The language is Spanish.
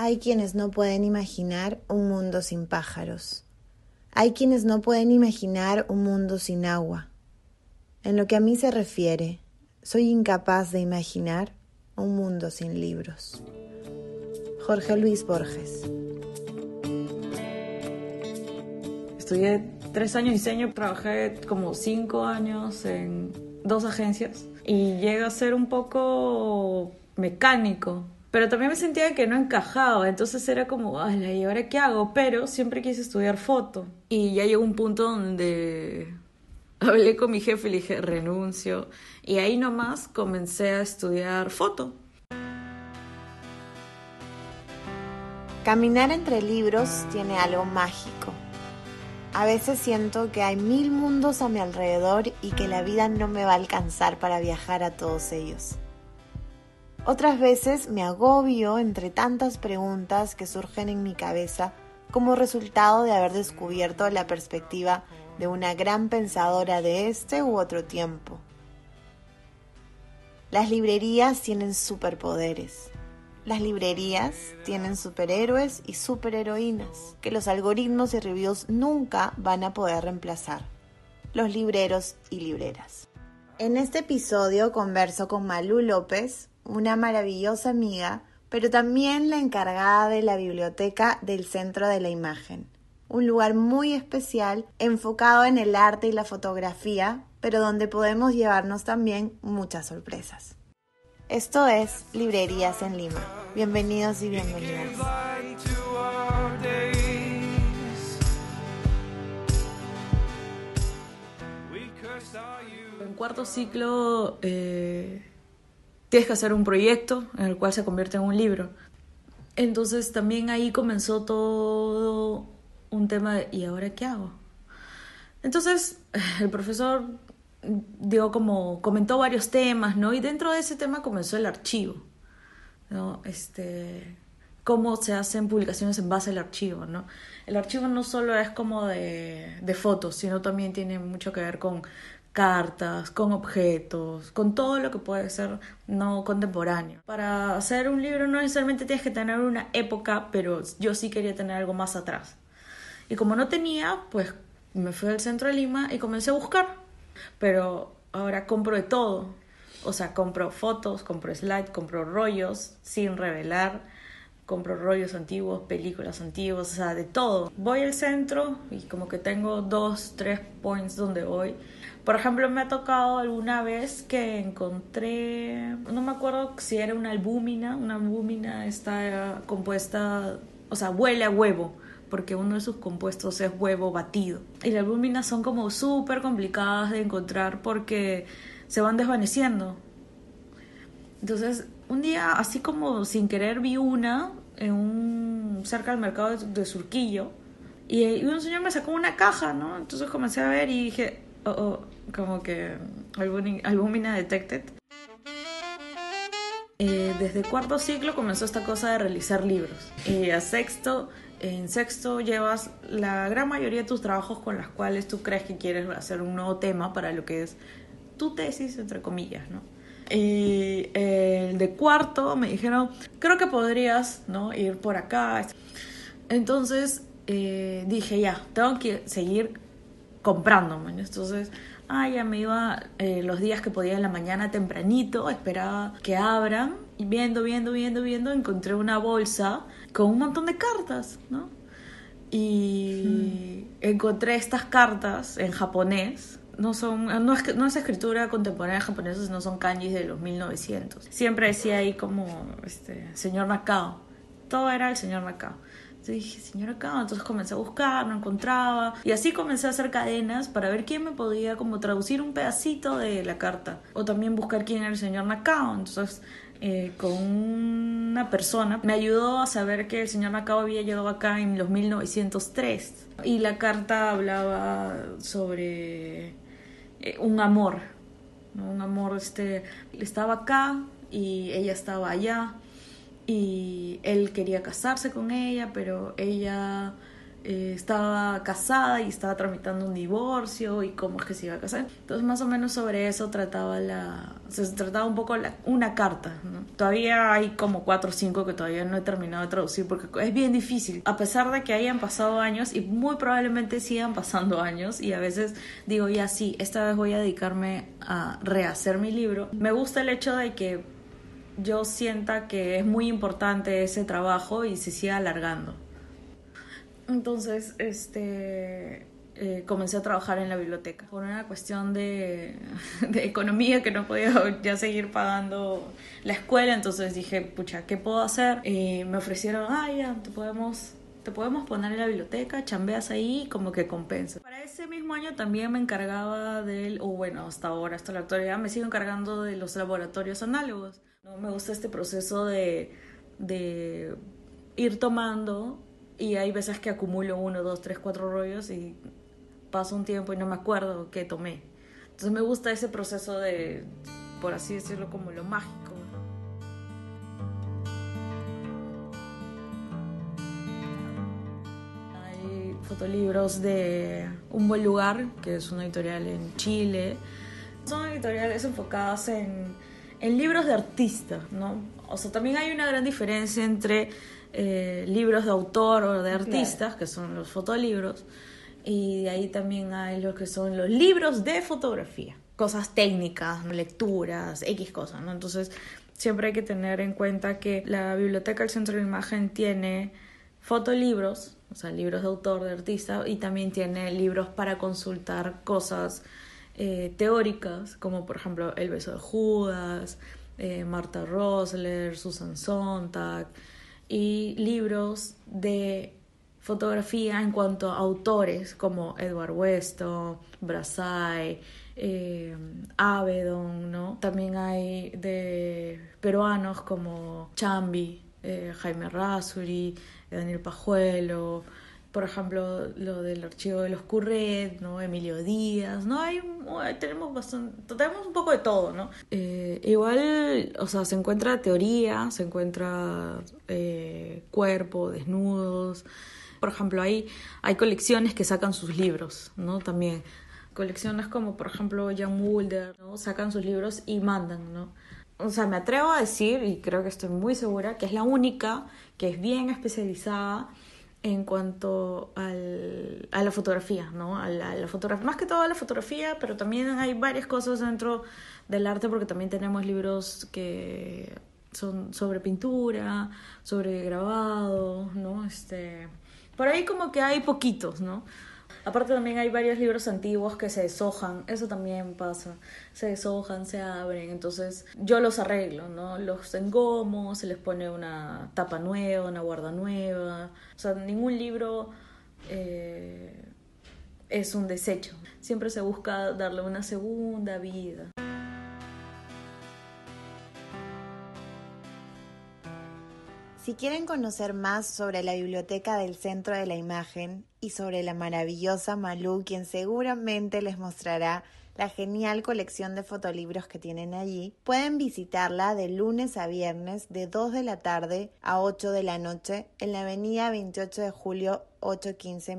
Hay quienes no pueden imaginar un mundo sin pájaros. Hay quienes no pueden imaginar un mundo sin agua. En lo que a mí se refiere, soy incapaz de imaginar un mundo sin libros. Jorge Luis Borges. Estudié tres años diseño, trabajé como cinco años en dos agencias y llega a ser un poco mecánico. Pero también me sentía que no encajaba, entonces era como, ay, ¿y ahora qué hago? Pero siempre quise estudiar foto. Y ya llegó un punto donde hablé con mi jefe y le dije, renuncio. Y ahí nomás comencé a estudiar foto. Caminar entre libros tiene algo mágico. A veces siento que hay mil mundos a mi alrededor y que la vida no me va a alcanzar para viajar a todos ellos. Otras veces me agobio entre tantas preguntas que surgen en mi cabeza como resultado de haber descubierto la perspectiva de una gran pensadora de este u otro tiempo. Las librerías tienen superpoderes. Las librerías tienen superhéroes y superheroínas que los algoritmos y reviews nunca van a poder reemplazar. Los libreros y libreras. En este episodio converso con Malú López, una maravillosa amiga, pero también la encargada de la biblioteca del Centro de la Imagen, un lugar muy especial enfocado en el arte y la fotografía, pero donde podemos llevarnos también muchas sorpresas. Esto es Librerías en Lima. Bienvenidos y bienvenidas. En cuarto ciclo eh, tienes que hacer un proyecto en el cual se convierte en un libro. Entonces también ahí comenzó todo un tema de ¿y ahora qué hago? Entonces el profesor dio como comentó varios temas, ¿no? Y dentro de ese tema comenzó el archivo, ¿no? Este cómo se hacen publicaciones en base al archivo, ¿no? El archivo no solo es como de fotos, sino también tiene mucho que ver con cartas, con objetos, con todo lo que puede ser no contemporáneo. Para hacer un libro no necesariamente tienes que tener una época, pero yo sí quería tener algo más atrás. Y como no tenía, pues me fui al centro de Lima y comencé a buscar. Pero ahora compro de todo. O sea, compro fotos, compro slides, compro rollos sin revelar, compro rollos antiguos, películas antiguas, o sea, de todo. Voy al centro y como que tengo dos, tres points donde voy. Por ejemplo, me ha tocado alguna vez que encontré, no me acuerdo si era una albúmina, una albúmina está compuesta, o sea, huele a huevo porque uno de sus compuestos es huevo batido. Y las albúminas son como súper complicadas de encontrar porque se van desvaneciendo. Entonces, un día, así como sin querer, vi una en un, cerca del mercado de, Surquillo y, un señor me sacó una caja, ¿no? Entonces comencé a ver y dije, oh, oh como que albúmina detected. Eh, desde cuarto ciclo comenzó esta cosa de realizar libros. Y a sexto en sexto llevas la gran mayoría de tus trabajos con las cuales tú crees que quieres hacer un nuevo tema para lo que es tu tesis, entre comillas, ¿no? Y el de cuarto me dijeron, creo que podrías, ¿no? Ir por acá. Entonces eh, dije, ya, tengo que seguir comprando, Entonces, ah, ya me iba eh, los días que podía en la mañana tempranito, esperaba que abran. Y viendo, viendo, viendo, viendo, encontré una bolsa con un montón de cartas, ¿no? Y encontré estas cartas en japonés. No, son, no, es, no es escritura contemporánea japonesa, sino son kanjis de los 1900. Siempre decía ahí como, este, señor Nakao. Todo era el señor Nakao. Entonces dije, señor Nakao. Entonces comencé a buscar, no encontraba. Y así comencé a hacer cadenas para ver quién me podía como traducir un pedacito de la carta. O también buscar quién era el señor Nakao. Entonces eh, con una persona me ayudó a saber que el señor Macao había llegado acá en los 1903 y la carta hablaba sobre eh, un amor, un amor, este, estaba acá y ella estaba allá y él quería casarse con ella, pero ella eh, estaba casada y estaba tramitando un divorcio y cómo es que se iba a casar. Entonces más o menos sobre eso trataba la, se trataba un poco la, una carta. Todavía hay como cuatro o cinco que todavía no he terminado de traducir porque es bien difícil. A pesar de que hayan pasado años y muy probablemente sigan pasando años y a veces digo ya sí, esta vez voy a dedicarme a rehacer mi libro. Me gusta el hecho de que yo sienta que es muy importante ese trabajo y se siga alargando. Entonces, este, eh, comencé a trabajar en la biblioteca por una cuestión de, economía que no podía ya seguir pagando la escuela, entonces dije, pucha, ¿qué puedo hacer? Y me ofrecieron, ah, ya, te podemos, te podemos poner en la biblioteca, chambeas ahí, como que compensa. Para ese mismo año también me encargaba del, o bueno, hasta ahora, hasta la actualidad, me sigo encargando de los laboratorios análogos. ¿no? Me gusta este proceso de, de ir tomando y hay veces que acumulo uno, dos, tres, cuatro rollos y paso un tiempo y no me acuerdo qué tomé. Entonces me gusta ese proceso de, por así decirlo, como lo mágico. Hay fotolibros de Un Buen Lugar, que es una editorial en Chile. Son editoriales enfocadas en, en libros de artistas, ¿no? O sea, también hay una gran diferencia entre eh, libros de autor o de artistas, que son los fotolibros, y de ahí también hay lo que son los libros de fotografía, cosas técnicas, lecturas, X cosas, ¿no? Entonces, siempre hay que tener en cuenta que la Biblioteca del Centro de Imagen tiene fotolibros, o sea, libros de autor, de artista, y también tiene libros para consultar cosas eh, teóricas, como por ejemplo El beso de Judas, eh, Marta Rosler, Susan Sontag, y libros de fotografía en cuanto a autores como Edward Weston, Brassai, eh, Avedon, ¿no? También hay de peruanos como Chambi, eh, Jaime Rasuri, Daniel Pajuelo, por ejemplo, lo del archivo de los Curret, ¿no? Emilio Díaz, ¿no? Hay, tenemos bastante, tenemos un poco de todo, ¿no? Eh, igual, o sea, se encuentra teoría, se encuentra eh, cuerpo, desnudos. Por ejemplo, hay, hay colecciones que sacan sus libros, ¿no? También colecciones como, por ejemplo, Jan Mulder, ¿no? Sacan sus libros y mandan, ¿no? O sea, me atrevo a decir, y creo que estoy muy segura, que es la única que es bien especializada en cuanto al, a la fotografía, ¿no? A la, fotografía, más que todo a la fotografía, pero también hay varias cosas dentro del arte porque también tenemos libros que son sobre pintura, sobre grabado, ¿no? Este, por ahí como que hay poquitos, ¿no? Aparte también hay varios libros antiguos que se deshojan, eso también pasa, se deshojan, se abren, entonces yo los arreglo, ¿no? Los engomo, se les pone una tapa nueva, una guarda nueva, o sea, ningún libro eh, es un desecho, siempre se busca darle una segunda vida. Si quieren conocer más sobre la biblioteca del Centro de la Imagen y sobre la maravillosa Malú, quien seguramente les mostrará la genial colección de fotolibros que tienen allí, pueden visitarla de lunes a viernes de 2 de la tarde a 8 de la noche en la avenida 28 de julio 815